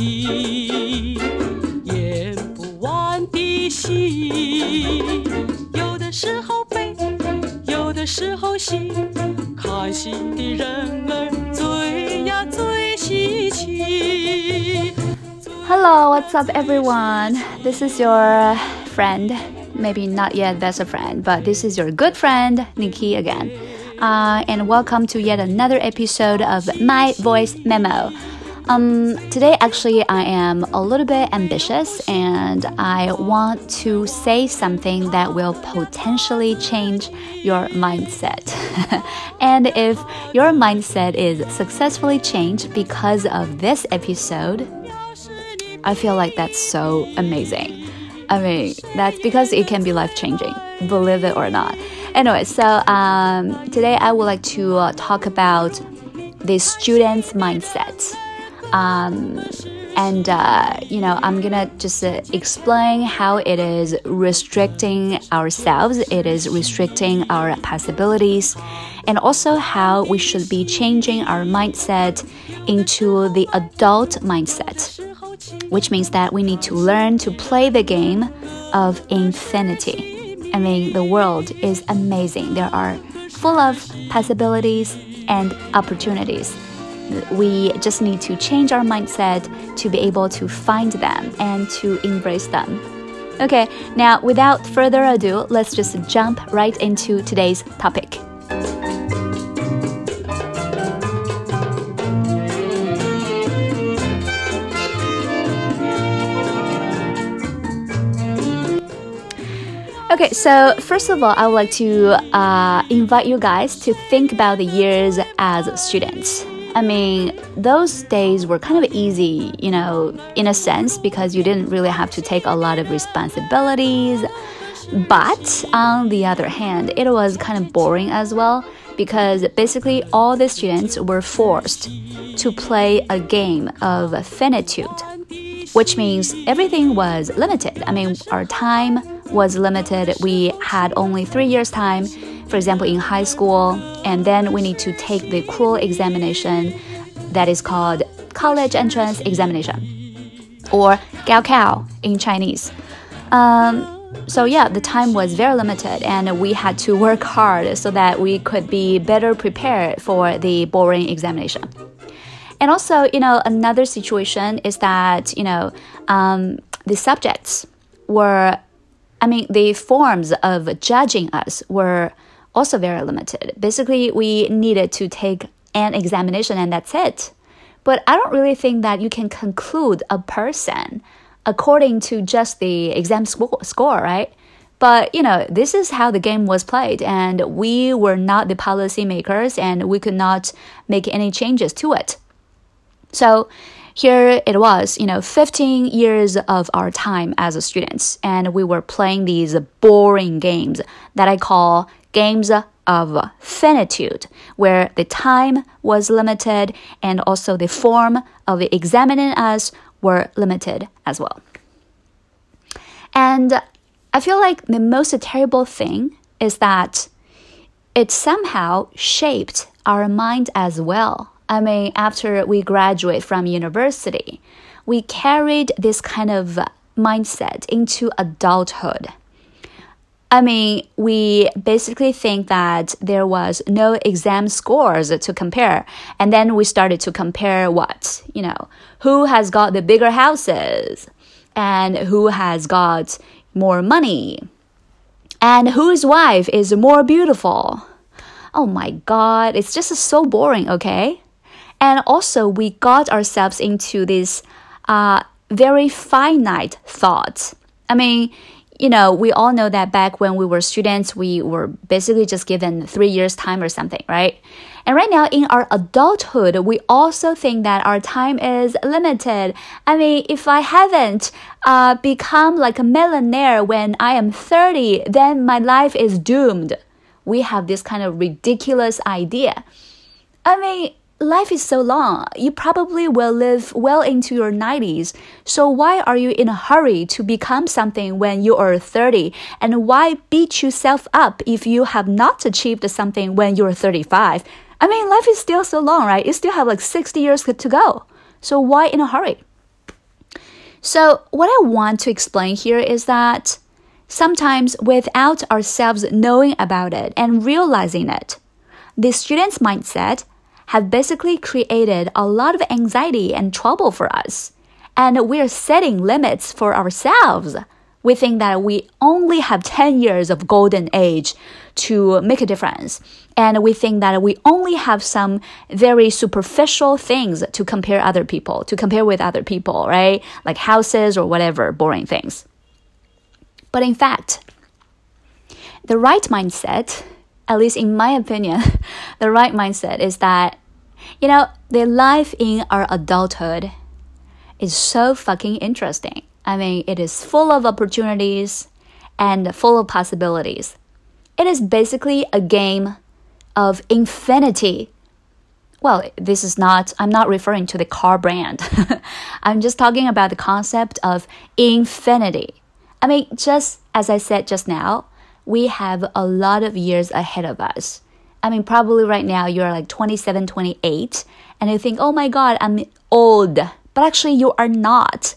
起，演不完的戏。有的时候悲，有的时候喜，看戏的人儿最呀最稀奇。 Hello, what's up, everyone? This is your friend, maybe not yet best friend, but this is your good friend, Nikki again. Uh, and welcome to yet another episode of My Voice Memo. Um, today, actually, I am a little bit ambitious and I want to say something that will potentially change your mindset. and if your mindset is successfully changed because of this episode, I feel like that's so amazing. I mean, that's because it can be life changing, believe it or not. Anyway, so um, today I would like to uh, talk about the student's mindset. Um, and, uh, you know, I'm gonna just uh, explain how it is restricting ourselves, it is restricting our possibilities, and also how we should be changing our mindset into the adult mindset which means that we need to learn to play the game of infinity. I mean, the world is amazing. There are full of possibilities and opportunities. We just need to change our mindset to be able to find them and to embrace them. Okay, now without further ado, let's just jump right into today's topic. Okay, so first of all, I would like to uh, invite you guys to think about the years as students. I mean, those days were kind of easy, you know, in a sense, because you didn't really have to take a lot of responsibilities. But on the other hand, it was kind of boring as well, because basically all the students were forced to play a game of finitude, which means everything was limited. I mean, our time was limited. We had only three years' time, for example, in high school, and then we need to take the cruel examination that is called college entrance examination or Gaokao in Chinese. Um, so yeah, the time was very limited, and we had to work hard so that we could be better prepared for the boring examination. And also, you know, another situation is that you know um, the subjects were I mean, the forms of judging us were also very limited. Basically, we needed to take an examination and that's it. But I don't really think that you can conclude a person according to just the exam score, right? But you know, this is how the game was played, and we were not the policymakers, and we could not make any changes to it. So here it was, you know, 15 years of our time as students, and we were playing these boring games that I call games of finitude, where the time was limited and also the form of examining us were limited as well. And I feel like the most terrible thing is that it somehow shaped our mind as well. I mean, after we graduate from university, we carried this kind of mindset into adulthood. I mean, we basically think that there was no exam scores to compare. And then we started to compare what? You know, who has got the bigger houses and who has got more money and whose wife is more beautiful. Oh my god, it's just so boring, okay? And also, we got ourselves into this uh, very finite thought. I mean, you know, we all know that back when we were students, we were basically just given three years' time or something, right? And right now, in our adulthood, we also think that our time is limited. I mean, if I haven't uh, become like a millionaire when I am 30, then my life is doomed. We have this kind of ridiculous idea. I mean, life is so long. You probably will live well into your 90s. So why are you in a hurry to become something when you are 30? And why beat yourself up if you have not achieved something when you're 35? I mean, life is still so long, right? You still have like 60 years to go. So why in a hurry? So, what I want to explain here is that sometimes without ourselves knowing about it and realizing it, the student's mindset have basically created a lot of anxiety and trouble for us. And we're setting limits for ourselves. We think that we only have 10 years of golden age to make a difference. And we think that we only have some very superficial things to compare other people, to compare with other people, right? Like houses or whatever boring things. But in fact, the right mindset, at least in my opinion, the right mindset is that you know, the life in our adulthood is so fucking interesting. I mean, it is full of opportunities and full of possibilities. It is basically a game of infinity. Well, this is not, I'm not referring to the car brand. I'm just talking about the concept of infinity. I mean, just as I said just now, we have a lot of years ahead of us. I mean, probably right now you're like 27, 28, and you think, oh my God, I'm old. But actually, you are not.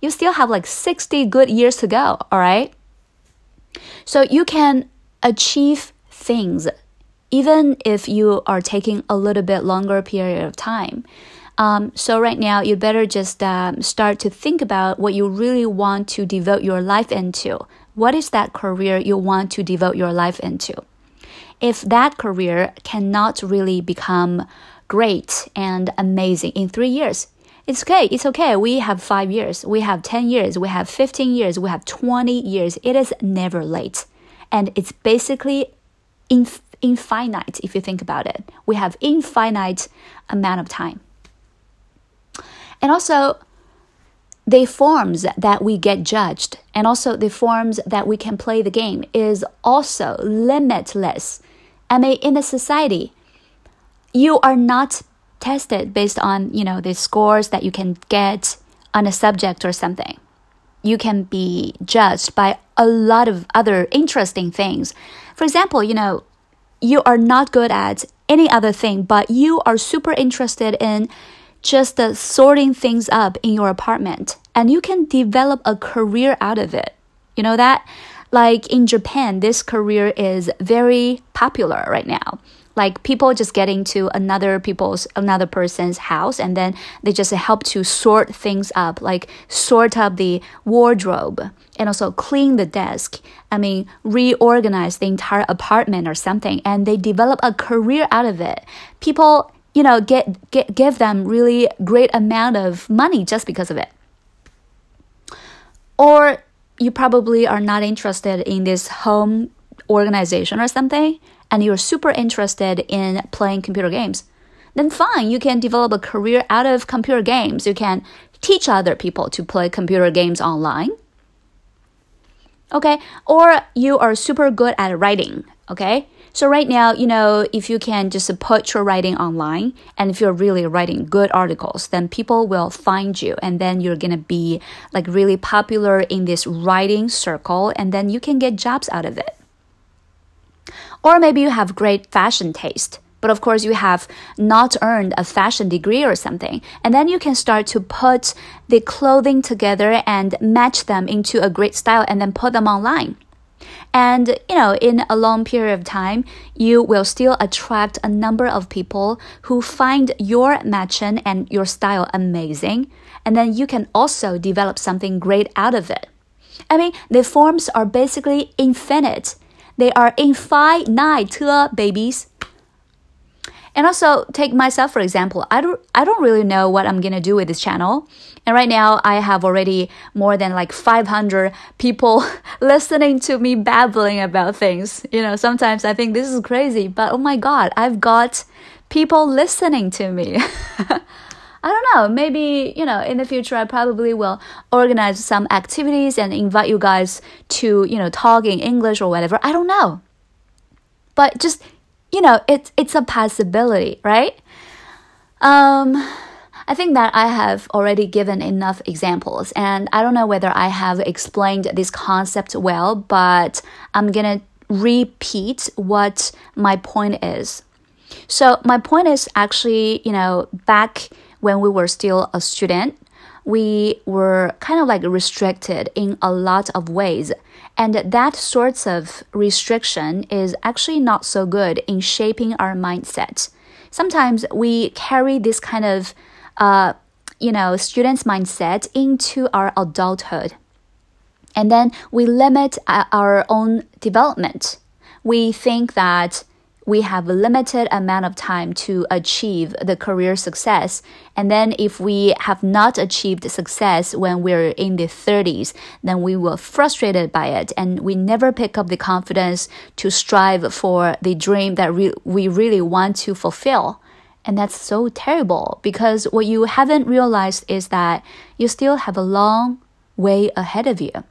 You still have like 60 good years to go, all right? So you can achieve things even if you are taking a little bit longer period of time. Um, so right now, you better just um, start to think about what you really want to devote your life into. What is that career you want to devote your life into? If that career cannot really become great and amazing in three years, it's okay. It's okay. We have five years, we have 10 years, we have 15 years, we have 20 years. It is never late. And it's basically inf- infinite if you think about it. We have infinite amount of time. And also, the forms that we get judged and also the forms that we can play the game is also limitless. I mean, in the society, you are not tested based on, you know, the scores that you can get on a subject or something. You can be judged by a lot of other interesting things. For example, you know, you are not good at any other thing, but you are super interested in just uh, sorting things up in your apartment, and you can develop a career out of it. You know that? Like in Japan, this career is very popular right now. Like people just getting to another people's another person's house and then they just help to sort things up, like sort up the wardrobe and also clean the desk. I mean, reorganize the entire apartment or something, and they develop a career out of it. People, you know, get, get give them really great amount of money just because of it. Or you probably are not interested in this home organization or something, and you're super interested in playing computer games, then fine, you can develop a career out of computer games. You can teach other people to play computer games online. Okay, or you are super good at writing. Okay, so right now, you know, if you can just put your writing online and if you're really writing good articles, then people will find you and then you're going to be like really popular in this writing circle and then you can get jobs out of it. Or maybe you have great fashion taste but of course you have not earned a fashion degree or something. And then you can start to put the clothing together and match them into a great style and then put them online. And, you know, in a long period of time, you will still attract a number of people who find your matching and your style amazing. And then you can also develop something great out of it. I mean, the forms are basically infinite. They are infinite, babies. And also take myself for example. I don't I don't really know what I'm gonna do with this channel. And right now I have already more than like 500 people listening to me babbling about things. You know, sometimes I think this is crazy, but oh my god, I've got people listening to me. I don't know, maybe, you know, in the future I probably will organize some activities and invite you guys to, you know, talk in English or whatever. I don't know. But just you know, it's it's a possibility, right? Um, I think that I have already given enough examples, and I don't know whether I have explained this concept well, but I'm gonna repeat what my point is. So, my point is actually, you know, back when we were still a student, we were kind of like restricted in a lot of ways. And that sorts of restriction is actually not so good in shaping our mindset. Sometimes we carry this kind of, uh, you know, student's mindset into our adulthood. And then we limit uh, our own development. We think that we have a limited amount of time to achieve the career success. And then if we have not achieved success when we're in the 30s, then we were frustrated by it and we never pick up the confidence to strive for the dream that we really want to fulfill. And that's so terrible because what you haven't realized is that you still have a long way ahead of you.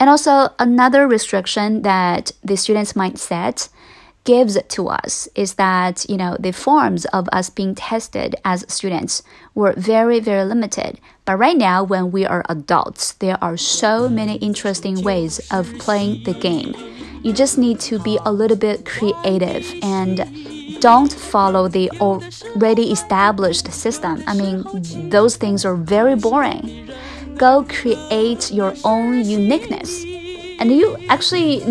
And also, another restriction that the students might set gives to us is that you know the forms of us being tested as students were very very limited. But right now when we are adults there are so many interesting ways of playing the game. You just need to be a little bit creative and don't follow the already established system. I mean those things are very boring go create your own uniqueness and you actually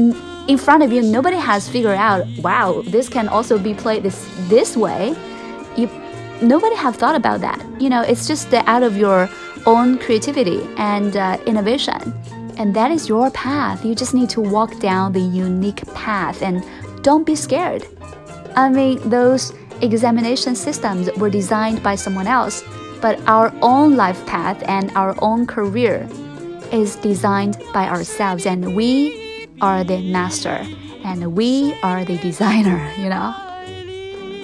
in front of you, nobody has figured out, wow, this can also be played this this way. You nobody have thought about that. You know, it's just out of your own creativity and uh, innovation. And that is your path. You just need to walk down the unique path and don't be scared. I mean, those examination systems were designed by someone else, but our own life path and our own career is designed by ourselves, and we are the master and we are the designer, you know?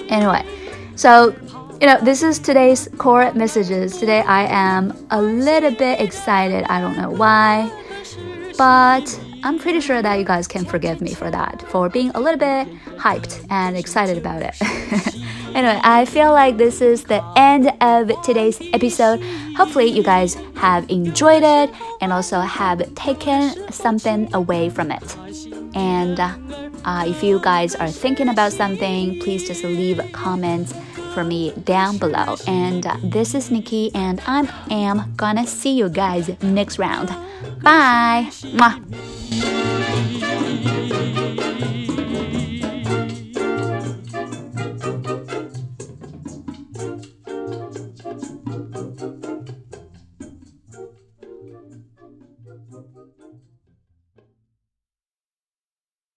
Anyway, so, you know, this is today's core messages. Today I am a little bit excited. I don't know why, but I'm pretty sure that you guys can forgive me for that, for being a little bit hyped and excited about it. anyway, I feel like this is the end of today's episode. Hopefully, you guys have enjoyed it and also have taken something away from it. And uh, if you guys are thinking about something, please just leave comments for me down below. And uh, this is Nikki, and I am gonna see you guys next round. Bye. Mwah.